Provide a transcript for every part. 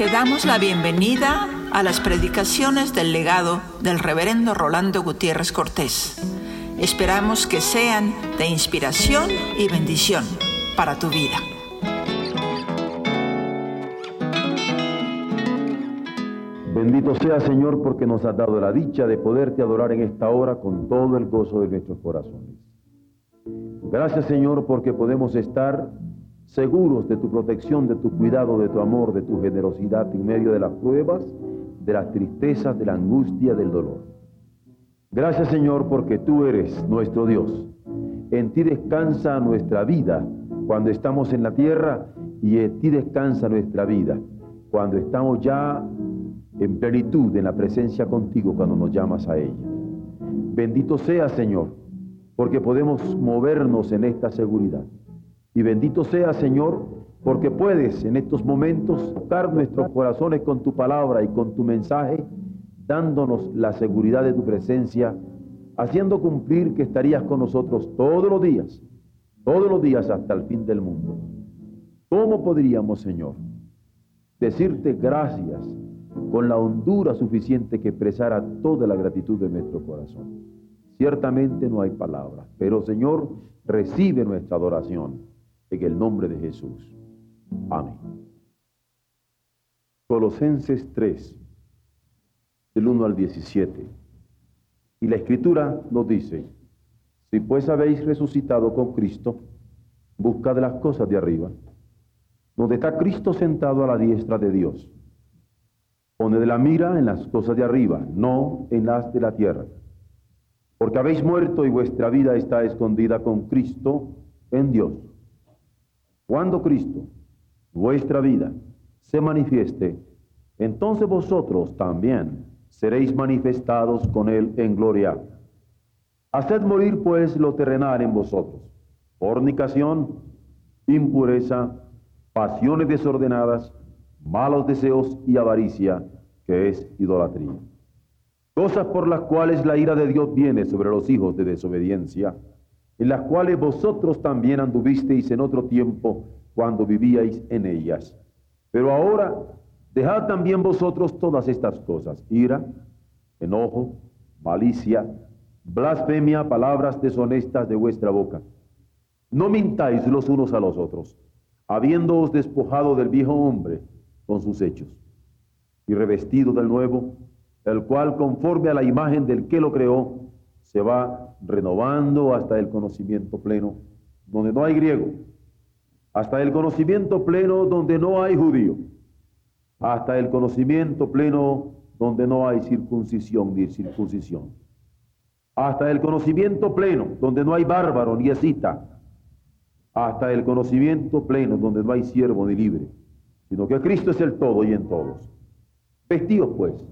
Te damos la bienvenida a las predicaciones del legado del reverendo Rolando Gutiérrez Cortés. Esperamos que sean de inspiración y bendición para tu vida. Bendito sea Señor porque nos has dado la dicha de poderte adorar en esta hora con todo el gozo de nuestros corazones. Gracias Señor porque podemos estar seguros de tu protección, de tu cuidado, de tu amor, de tu generosidad en medio de las pruebas, de las tristezas, de la angustia, del dolor. Gracias Señor porque tú eres nuestro Dios. En ti descansa nuestra vida cuando estamos en la tierra y en ti descansa nuestra vida cuando estamos ya en plenitud en la presencia contigo cuando nos llamas a ella. Bendito sea Señor porque podemos movernos en esta seguridad. Y bendito sea, Señor, porque puedes en estos momentos tocar nuestros corazones con tu palabra y con tu mensaje, dándonos la seguridad de tu presencia, haciendo cumplir que estarías con nosotros todos los días, todos los días hasta el fin del mundo. ¿Cómo podríamos, Señor, decirte gracias con la hondura suficiente que expresara toda la gratitud de nuestro corazón? Ciertamente no hay palabras, pero Señor, recibe nuestra adoración en el nombre de Jesús. Amén. Colosenses 3, del 1 al 17. Y la escritura nos dice, si pues habéis resucitado con Cristo, buscad las cosas de arriba, donde está Cristo sentado a la diestra de Dios. Poned la mira en las cosas de arriba, no en las de la tierra. Porque habéis muerto y vuestra vida está escondida con Cristo en Dios. Cuando Cristo, vuestra vida, se manifieste, entonces vosotros también seréis manifestados con Él en gloria. Haced morir pues lo terrenal en vosotros, fornicación, impureza, pasiones desordenadas, malos deseos y avaricia, que es idolatría. Cosas por las cuales la ira de Dios viene sobre los hijos de desobediencia en las cuales vosotros también anduvisteis en otro tiempo cuando vivíais en ellas. Pero ahora dejad también vosotros todas estas cosas, ira, enojo, malicia, blasfemia, palabras deshonestas de vuestra boca. No mintáis los unos a los otros, habiéndoos despojado del viejo hombre con sus hechos, y revestido del nuevo, el cual conforme a la imagen del que lo creó, se va renovando hasta el conocimiento pleno, donde no hay griego, hasta el conocimiento pleno donde no hay judío, hasta el conocimiento pleno donde no hay circuncisión ni circuncisión, hasta el conocimiento pleno donde no hay bárbaro ni escita, hasta el conocimiento pleno donde no hay siervo ni libre, sino que Cristo es el todo y en todos. Vestidos pues,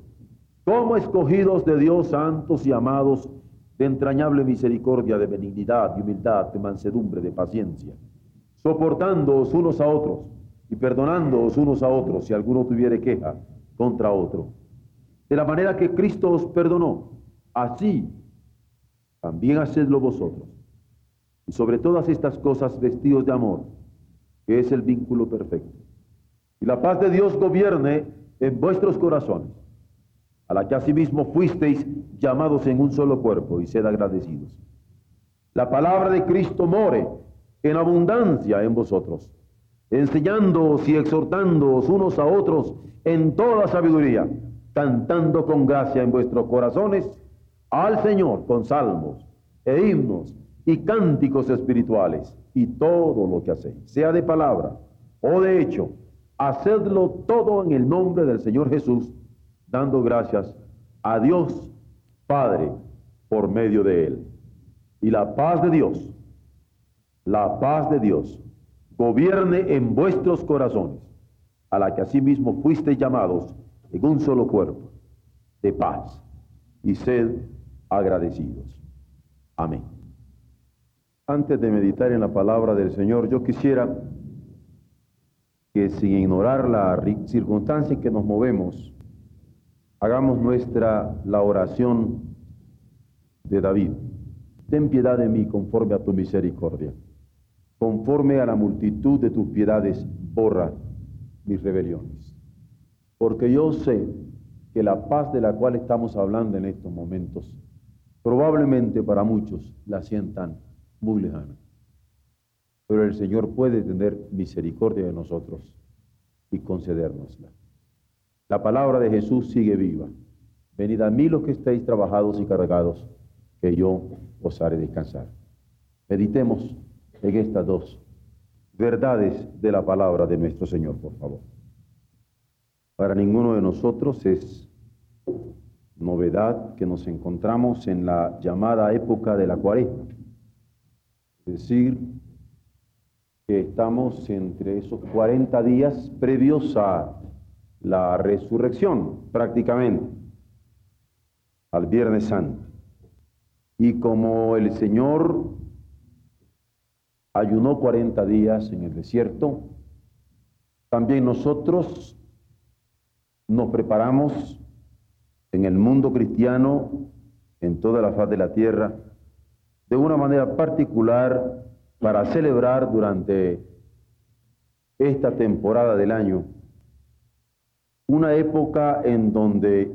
como escogidos de Dios santos y amados, de entrañable misericordia, de benignidad, de humildad, de mansedumbre, de paciencia, soportándoos unos a otros y perdonándoos unos a otros si alguno tuviere queja contra otro. De la manera que Cristo os perdonó, así también hacedlo vosotros. Y sobre todas estas cosas vestidos de amor, que es el vínculo perfecto. Y la paz de Dios gobierne en vuestros corazones a la que asimismo fuisteis llamados en un solo cuerpo, y sed agradecidos. La palabra de Cristo more en abundancia en vosotros, enseñándoos y exhortándoos unos a otros en toda sabiduría, cantando con gracia en vuestros corazones al Señor con salmos e himnos y cánticos espirituales, y todo lo que hacéis, sea de palabra o de hecho, hacedlo todo en el nombre del Señor Jesús, dando gracias a Dios Padre por medio de él. Y la paz de Dios, la paz de Dios, gobierne en vuestros corazones, a la que asimismo fuisteis llamados en un solo cuerpo, de paz, y sed agradecidos. Amén. Antes de meditar en la palabra del Señor, yo quisiera que sin ignorar la circunstancia en que nos movemos, Hagamos nuestra la oración de David. Ten piedad de mí conforme a tu misericordia. Conforme a la multitud de tus piedades, borra mis rebeliones. porque yo sé que la paz de la cual estamos hablando en estos momentos, probablemente para muchos la sientan muy lejana. Pero el Señor puede tener misericordia de nosotros y concedérnosla. La palabra de Jesús sigue viva. Venid a mí los que estéis trabajados y cargados, que yo os haré descansar. Meditemos en estas dos verdades de la palabra de nuestro Señor, por favor. Para ninguno de nosotros es novedad que nos encontramos en la llamada época de la cuaresma. Es decir, que estamos entre esos 40 días previos a la resurrección, prácticamente, al Viernes Santo. Y como el Señor ayunó 40 días en el desierto, también nosotros nos preparamos en el mundo cristiano, en toda la faz de la tierra, de una manera particular para celebrar durante esta temporada del año una época en donde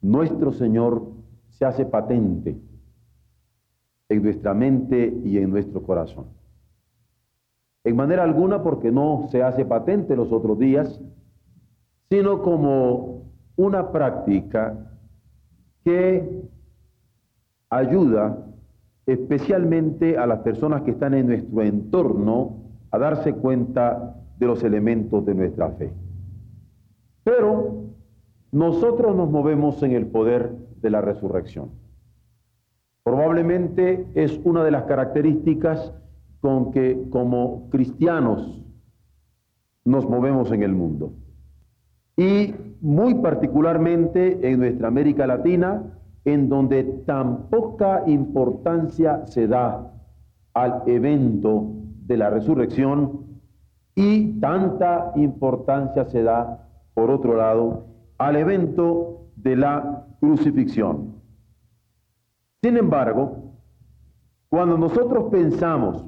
nuestro Señor se hace patente en nuestra mente y en nuestro corazón. En manera alguna porque no se hace patente los otros días, sino como una práctica que ayuda especialmente a las personas que están en nuestro entorno a darse cuenta de los elementos de nuestra fe. Pero nosotros nos movemos en el poder de la resurrección. Probablemente es una de las características con que como cristianos nos movemos en el mundo. Y muy particularmente en nuestra América Latina, en donde tan poca importancia se da al evento de la resurrección y tanta importancia se da, por otro lado, al evento de la crucifixión. Sin embargo, cuando nosotros pensamos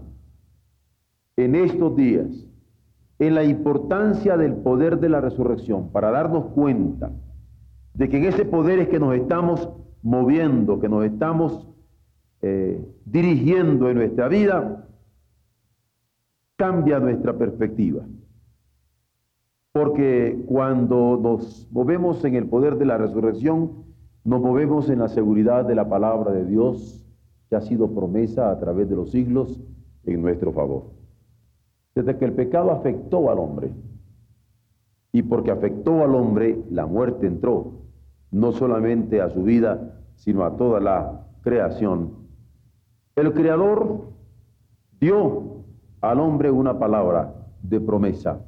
en estos días en la importancia del poder de la resurrección para darnos cuenta de que en ese poder es que nos estamos moviendo, que nos estamos eh, dirigiendo en nuestra vida, cambia nuestra perspectiva. Porque cuando nos movemos en el poder de la resurrección, nos movemos en la seguridad de la palabra de Dios que ha sido promesa a través de los siglos en nuestro favor. Desde que el pecado afectó al hombre, y porque afectó al hombre, la muerte entró, no solamente a su vida, sino a toda la creación. El Creador dio al hombre una palabra de promesa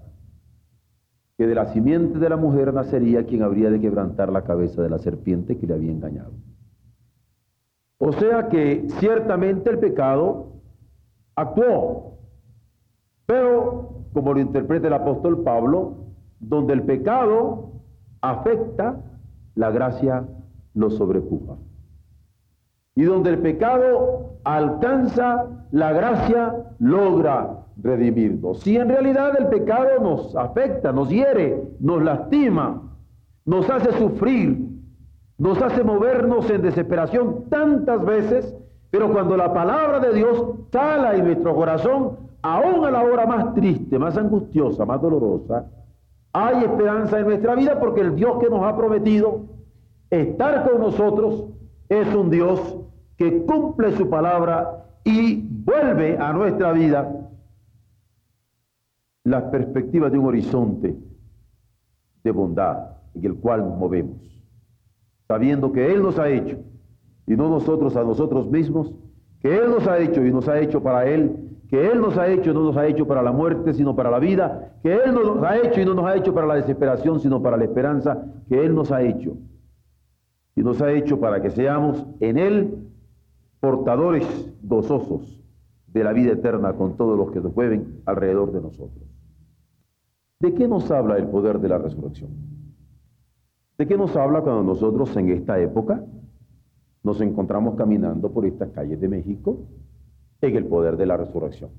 que de la simiente de la mujer nacería quien habría de quebrantar la cabeza de la serpiente que le había engañado. O sea que ciertamente el pecado actuó, pero como lo interpreta el apóstol Pablo, donde el pecado afecta, la gracia lo sobrepuja. Y donde el pecado alcanza, la gracia logra redimirnos. Si en realidad el pecado nos afecta, nos hiere, nos lastima, nos hace sufrir, nos hace movernos en desesperación tantas veces, pero cuando la palabra de Dios sala en nuestro corazón, aún a la hora más triste, más angustiosa, más dolorosa, hay esperanza en nuestra vida porque el Dios que nos ha prometido estar con nosotros es un Dios que cumple su palabra y vuelve a nuestra vida las perspectivas de un horizonte de bondad en el cual nos movemos, sabiendo que Él nos ha hecho, y no nosotros a nosotros mismos, que Él nos ha hecho y nos ha hecho para Él, que Él nos ha hecho y no nos ha hecho para la muerte, sino para la vida, que Él nos ha hecho y no nos ha hecho para la desesperación, sino para la esperanza, que Él nos ha hecho. Y nos ha hecho para que seamos en Él portadores gozosos de la vida eterna con todos los que nos mueven alrededor de nosotros. ¿De qué nos habla el poder de la resurrección? ¿De qué nos habla cuando nosotros en esta época nos encontramos caminando por estas calles de México en el poder de la resurrección?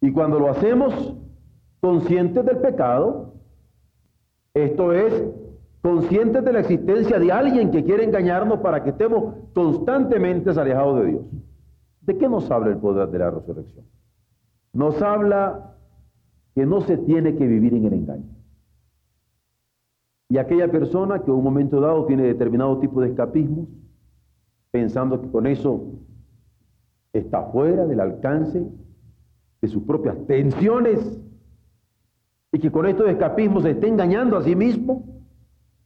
Y cuando lo hacemos conscientes del pecado, Esto es, conscientes de la existencia de alguien que quiere engañarnos para que estemos constantemente alejados de Dios. ¿De qué nos habla el poder de la resurrección? Nos habla que no se tiene que vivir en el engaño. Y aquella persona que en un momento dado tiene determinado tipo de escapismo, pensando que con eso está fuera del alcance de sus propias tensiones y que con estos escapismos se está engañando a sí mismo,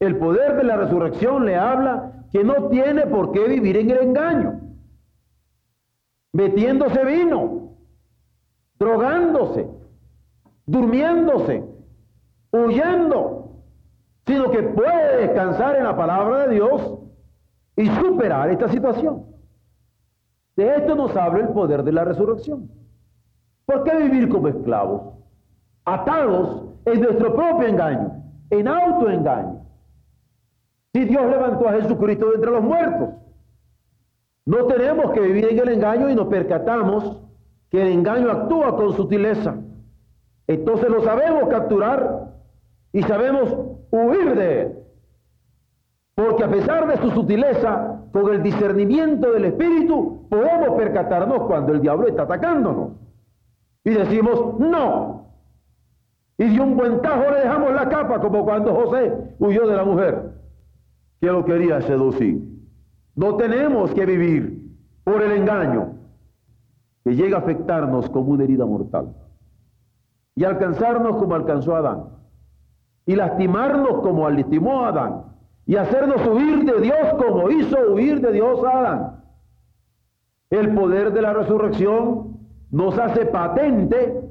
el poder de la resurrección le habla que no tiene por qué vivir en el engaño, metiéndose vino, drogándose, durmiéndose, huyendo, sino que puede descansar en la palabra de Dios y superar esta situación. De esto nos habla el poder de la resurrección. ¿Por qué vivir como esclavos? Atados en nuestro propio engaño, en autoengaño. Si Dios levantó a Jesucristo de entre los muertos, no tenemos que vivir en el engaño y nos percatamos que el engaño actúa con sutileza. Entonces lo sabemos capturar y sabemos huir de él. Porque a pesar de su sutileza, con el discernimiento del Espíritu, podemos percatarnos cuando el diablo está atacándonos. Y decimos, no. Y de un buen tajo le dejamos la capa, como cuando José huyó de la mujer que lo quería seducir. No tenemos que vivir por el engaño que llega a afectarnos como una herida mortal y alcanzarnos como alcanzó Adán y lastimarnos como lastimó a Adán y hacernos huir de Dios como hizo huir de Dios a Adán. El poder de la resurrección nos hace patente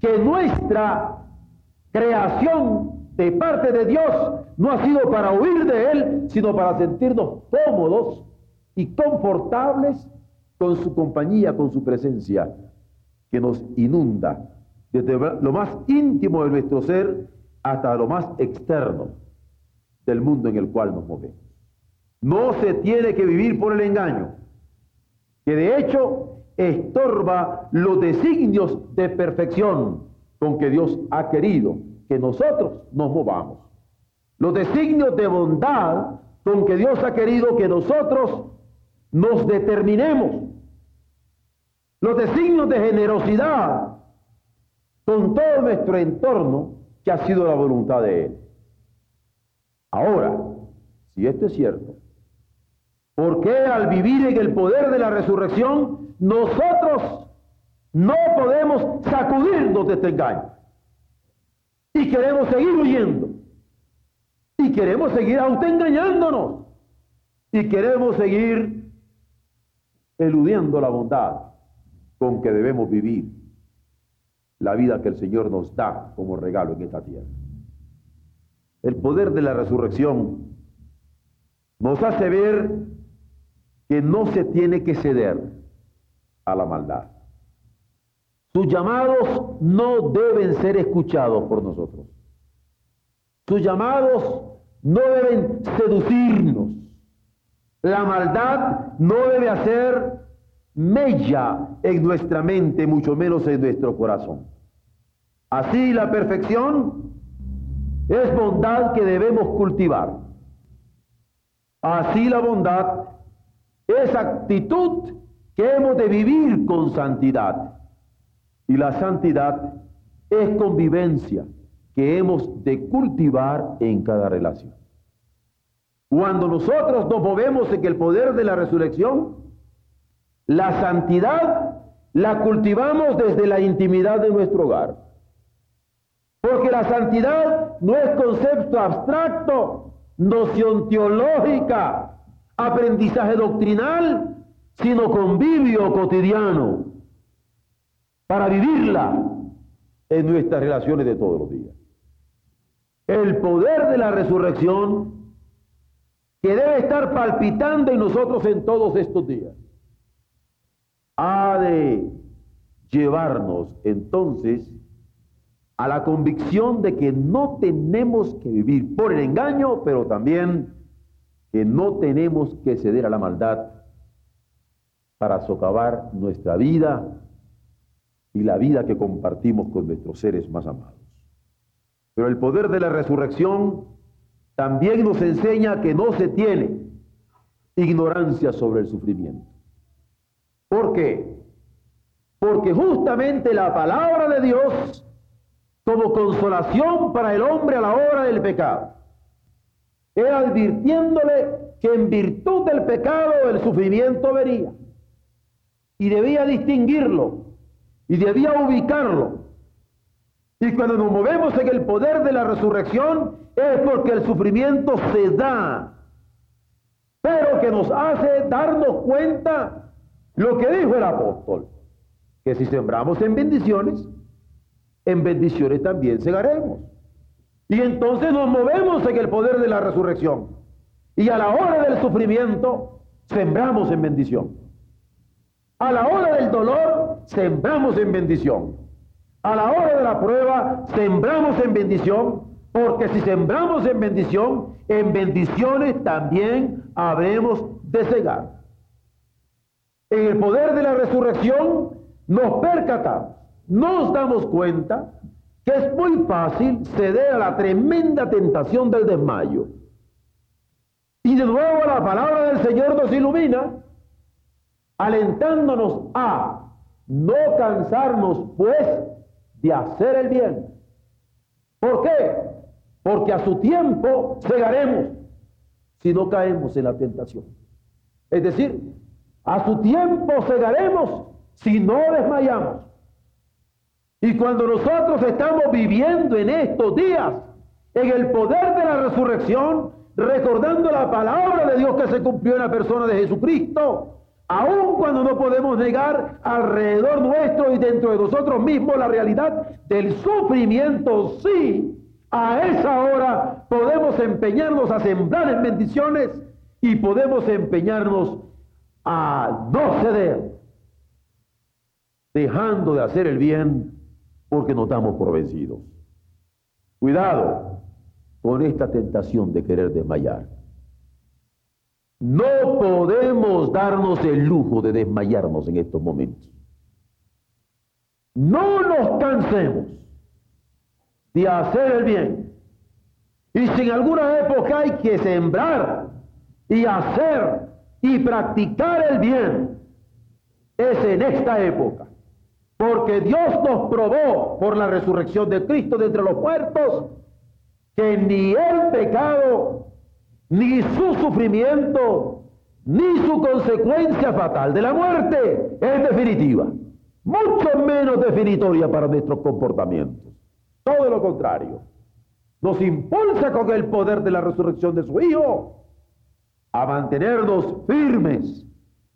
que nuestra creación de parte de Dios no ha sido para huir de Él, sino para sentirnos cómodos y confortables con su compañía, con su presencia, que nos inunda desde lo más íntimo de nuestro ser hasta lo más externo del mundo en el cual nos movemos. No se tiene que vivir por el engaño, que de hecho estorba los designios de perfección con que Dios ha querido que nosotros nos movamos. Los designios de bondad con que Dios ha querido que nosotros nos determinemos. Los designios de generosidad con todo nuestro entorno que ha sido la voluntad de Él. Ahora, si esto es cierto, ¿por qué al vivir en el poder de la resurrección nosotros no podemos sacudirnos de este engaño? Y queremos seguir huyendo. Y queremos seguir autoengañándonos. Y queremos seguir eludiendo la bondad con que debemos vivir la vida que el Señor nos da como regalo en esta tierra. El poder de la resurrección nos hace ver que no se tiene que ceder a la maldad. Sus llamados no deben ser escuchados por nosotros. Sus llamados no deben seducirnos. La maldad no debe hacer mella en nuestra mente, mucho menos en nuestro corazón. Así la perfección es bondad que debemos cultivar. Así la bondad es actitud que hemos de vivir con santidad. Y la santidad es convivencia que hemos de cultivar en cada relación. Cuando nosotros nos movemos en el poder de la resurrección, la santidad la cultivamos desde la intimidad de nuestro hogar. Porque la santidad no es concepto abstracto, noción teológica, aprendizaje doctrinal, sino convivio cotidiano para vivirla en nuestras relaciones de todos los días. El poder de la resurrección que debe estar palpitando en nosotros en todos estos días ha de llevarnos entonces a la convicción de que no tenemos que vivir por el engaño, pero también que no tenemos que ceder a la maldad para socavar nuestra vida y la vida que compartimos con nuestros seres más amados. Pero el poder de la resurrección también nos enseña que no se tiene ignorancia sobre el sufrimiento. ¿Por qué? Porque justamente la palabra de Dios como consolación para el hombre a la hora del pecado, era advirtiéndole que en virtud del pecado el sufrimiento vería y debía distinguirlo y debía ubicarlo. Y cuando nos movemos en el poder de la resurrección es porque el sufrimiento se da, pero que nos hace darnos cuenta lo que dijo el apóstol, que si sembramos en bendiciones, en bendiciones también segaremos. Y entonces nos movemos en el poder de la resurrección. Y a la hora del sufrimiento, sembramos en bendición. A la hora del dolor, sembramos en bendición. A la hora de la prueba, sembramos en bendición, porque si sembramos en bendición, en bendiciones también habremos de cegar. En el poder de la resurrección nos percatamos, nos damos cuenta que es muy fácil ceder a la tremenda tentación del desmayo. Y de nuevo la palabra del Señor nos ilumina, alentándonos a no cansarnos, pues, de hacer el bien. ¿Por qué? Porque a su tiempo cegaremos si no caemos en la tentación. Es decir, a su tiempo cegaremos si no desmayamos. Y cuando nosotros estamos viviendo en estos días, en el poder de la resurrección, recordando la palabra de Dios que se cumplió en la persona de Jesucristo, aun cuando no podemos negar alrededor nuestro y dentro de nosotros mismos la realidad del sufrimiento, sí, a esa hora podemos empeñarnos a sembrar en bendiciones y podemos empeñarnos a no ceder, dejando de hacer el bien porque nos damos por vencidos. Cuidado con esta tentación de querer desmayar. No podemos darnos el lujo de desmayarnos en estos momentos. No nos cansemos de hacer el bien. Y si en alguna época hay que sembrar y hacer y practicar el bien, es en esta época. Porque Dios nos probó por la resurrección de Cristo de entre los muertos que ni el pecado, ni su sufrimiento, ni su consecuencia fatal de la muerte es definitiva. Mucho menos definitoria para nuestros comportamientos. Todo lo contrario. Nos impulsa con el poder de la resurrección de su Hijo a mantenernos firmes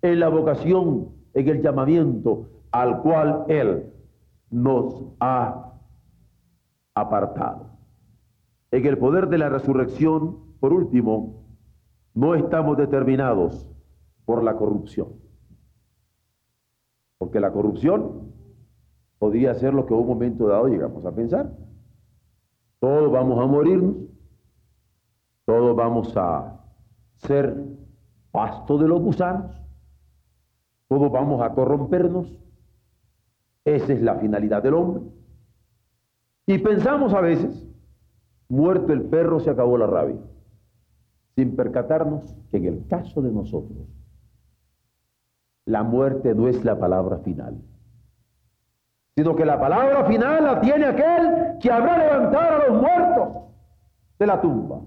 en la vocación, en el llamamiento al cual Él nos ha apartado. En el poder de la resurrección, por último, no estamos determinados por la corrupción. Porque la corrupción podría ser lo que en un momento dado llegamos a pensar. Todos vamos a morirnos, todos vamos a ser pasto de los gusanos, todos vamos a corrompernos, esa es la finalidad del hombre. Y pensamos a veces, muerto el perro se acabó la rabia, sin percatarnos que en el caso de nosotros, la muerte no es la palabra final, sino que la palabra final la tiene aquel que habrá levantado a los muertos de la tumba.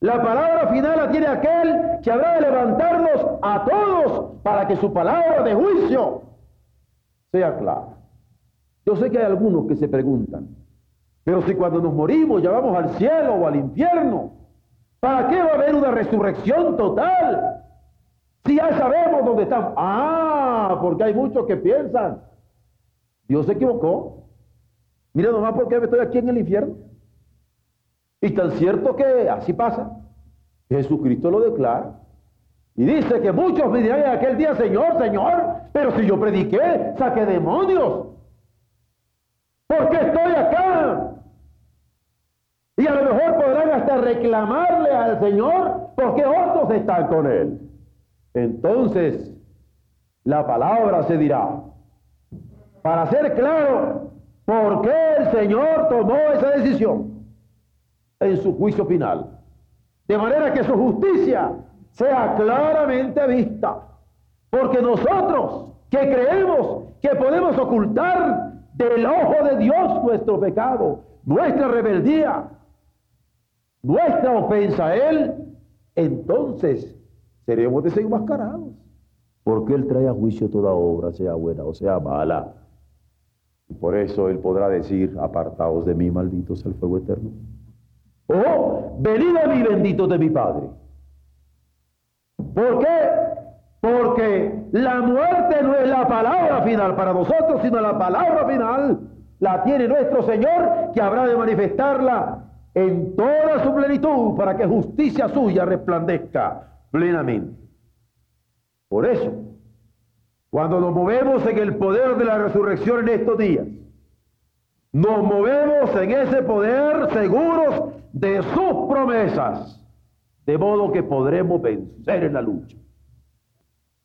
La palabra final la tiene aquel que habrá de levantarnos a todos para que su palabra de juicio sea clara. Yo sé que hay algunos que se preguntan, pero si cuando nos morimos ya vamos al cielo o al infierno, ¿para qué va a haber una resurrección total? Si ya sabemos dónde estamos. Ah, porque hay muchos que piensan, Dios se equivocó. Mira nomás por qué estoy aquí en el infierno. Y tan cierto que así pasa. Jesucristo lo declara. Y dice que muchos me dirán en aquel día, Señor, Señor, pero si yo prediqué, saqué demonios. ¿Por qué estoy acá? Y a lo mejor podrán hasta al Señor porque otros están con Él. Entonces, la palabra se dirá. Para ser claro, ¿Por qué el Señor tomó esa decisión en su juicio final? De manera que su justicia sea claramente vista. Porque nosotros que creemos que podemos ocultar del ojo de Dios nuestro pecado, nuestra rebeldía, nuestra ofensa a Él, entonces seremos desenmascarados. Porque Él trae a juicio toda obra, sea buena o sea mala. Y por eso Él podrá decir, apartaos de mí, malditos al fuego eterno. Oh, venid a mí, benditos de mi Padre. ¿Por qué? Porque la muerte no es la palabra final para nosotros, sino la palabra final la tiene nuestro Señor, que habrá de manifestarla en toda su plenitud para que justicia suya resplandezca plenamente. Por eso, cuando nos movemos en el poder de la resurrección en estos días, nos movemos en ese poder seguros de sus promesas, de modo que podremos vencer en la lucha.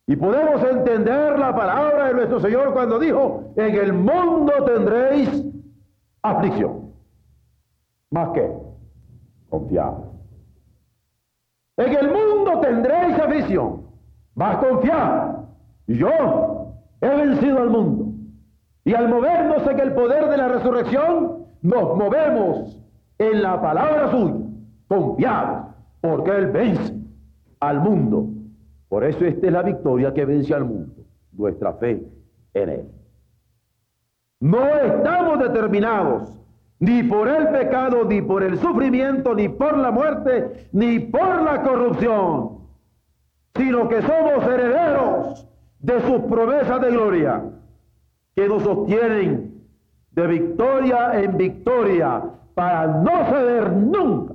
Y podemos entender la palabra de nuestro Señor cuando dijo, en el mundo tendréis aflicción. Más que confiado. En el mundo tendréis aflicción, más confiado. Yo he vencido al mundo. Y al movernos en el poder de la resurrección, nos movemos en la palabra suya, confiados, porque Él vence al mundo. Por eso esta es la victoria que vence al mundo, nuestra fe en Él. No estamos determinados ni por el pecado, ni por el sufrimiento, ni por la muerte, ni por la corrupción, sino que somos herederos de sus promesas de gloria, que nos sostienen de victoria en victoria para no ceder nunca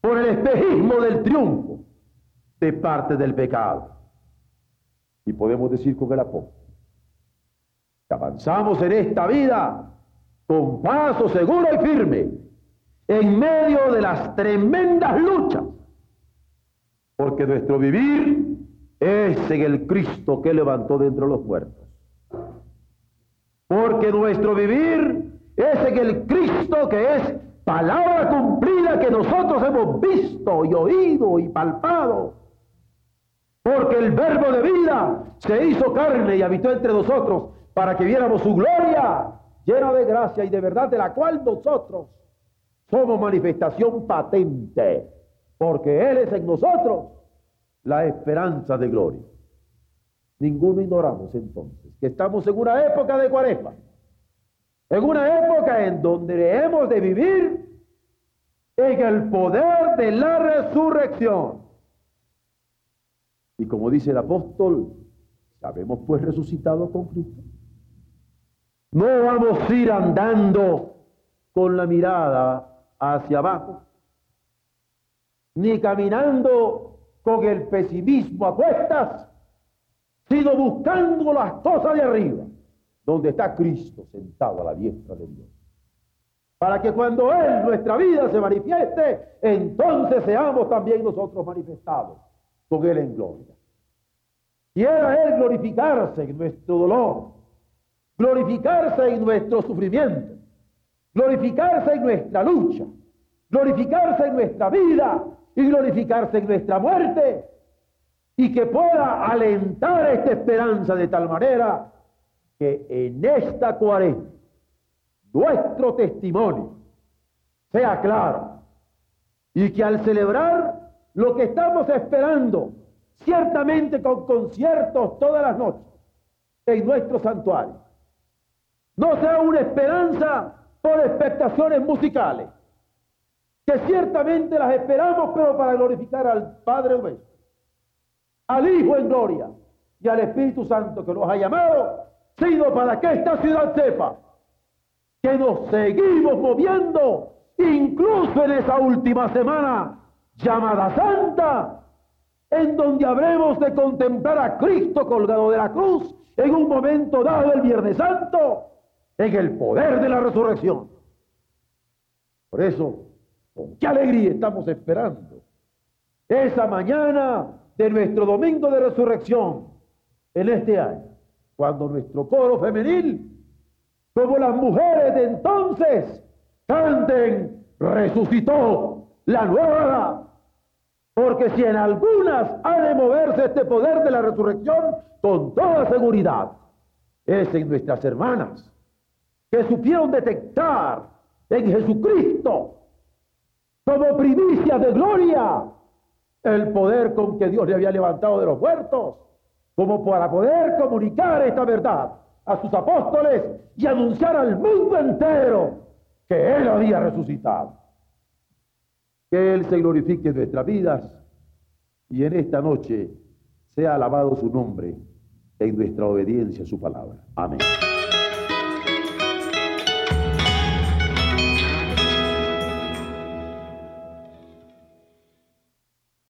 por el espejismo del triunfo de parte del pecado. Y podemos decir con el apóstol, que avanzamos en esta vida con paso seguro y firme, en medio de las tremendas luchas, porque nuestro vivir es en el Cristo que levantó de entre los muertos. Porque nuestro vivir es en el Cristo que es palabra cumplida que nosotros hemos visto y oído y palpado. Porque el verbo de vida se hizo carne y habitó entre nosotros para que viéramos su gloria llena de gracia y de verdad, de la cual nosotros somos manifestación patente, porque Él es en nosotros la esperanza de gloria. Ninguno ignoramos entonces que estamos en una época de cuaresma, en una época en donde hemos de vivir en el poder de la resurrección. Y como dice el apóstol, sabemos pues resucitado con Cristo. No vamos a ir andando con la mirada hacia abajo, ni caminando con el pesimismo a cuestas, sino buscando las cosas de arriba, donde está Cristo sentado a la diestra de Dios. Para que cuando Él, nuestra vida, se manifieste, entonces seamos también nosotros manifestados con Él en gloria. Quiera Él glorificarse en nuestro dolor, glorificarse en nuestro sufrimiento, glorificarse en nuestra lucha, glorificarse en nuestra vida y glorificarse en nuestra muerte, y que pueda alentar esta esperanza de tal manera que en esta cuarenta nuestro testimonio sea claro y que al celebrar lo que estamos esperando, ciertamente con conciertos todas las noches en nuestro santuario, no sea una esperanza por expectaciones musicales, que ciertamente las esperamos, pero para glorificar al Padre nuestro, al Hijo en gloria y al Espíritu Santo que nos ha llamado, sino para que esta ciudad sepa que nos seguimos moviendo, incluso en esa última semana llamada Santa, en donde habremos de contemplar a Cristo colgado de la cruz en un momento dado el Viernes Santo en el poder de la resurrección. Por eso, con qué alegría estamos esperando esa mañana de nuestro domingo de resurrección en este año, cuando nuestro coro femenil como las mujeres de entonces, canten, resucitó la nueva porque si en algunas ha de moverse este poder de la resurrección, con toda seguridad, es en nuestras hermanas, que supieron detectar en Jesucristo, como primicia de gloria, el poder con que Dios le había levantado de los muertos, como para poder comunicar esta verdad a sus apóstoles y anunciar al mundo entero que Él había resucitado. Que Él se glorifique en nuestras vidas y en esta noche sea alabado su nombre en nuestra obediencia a su palabra. Amén.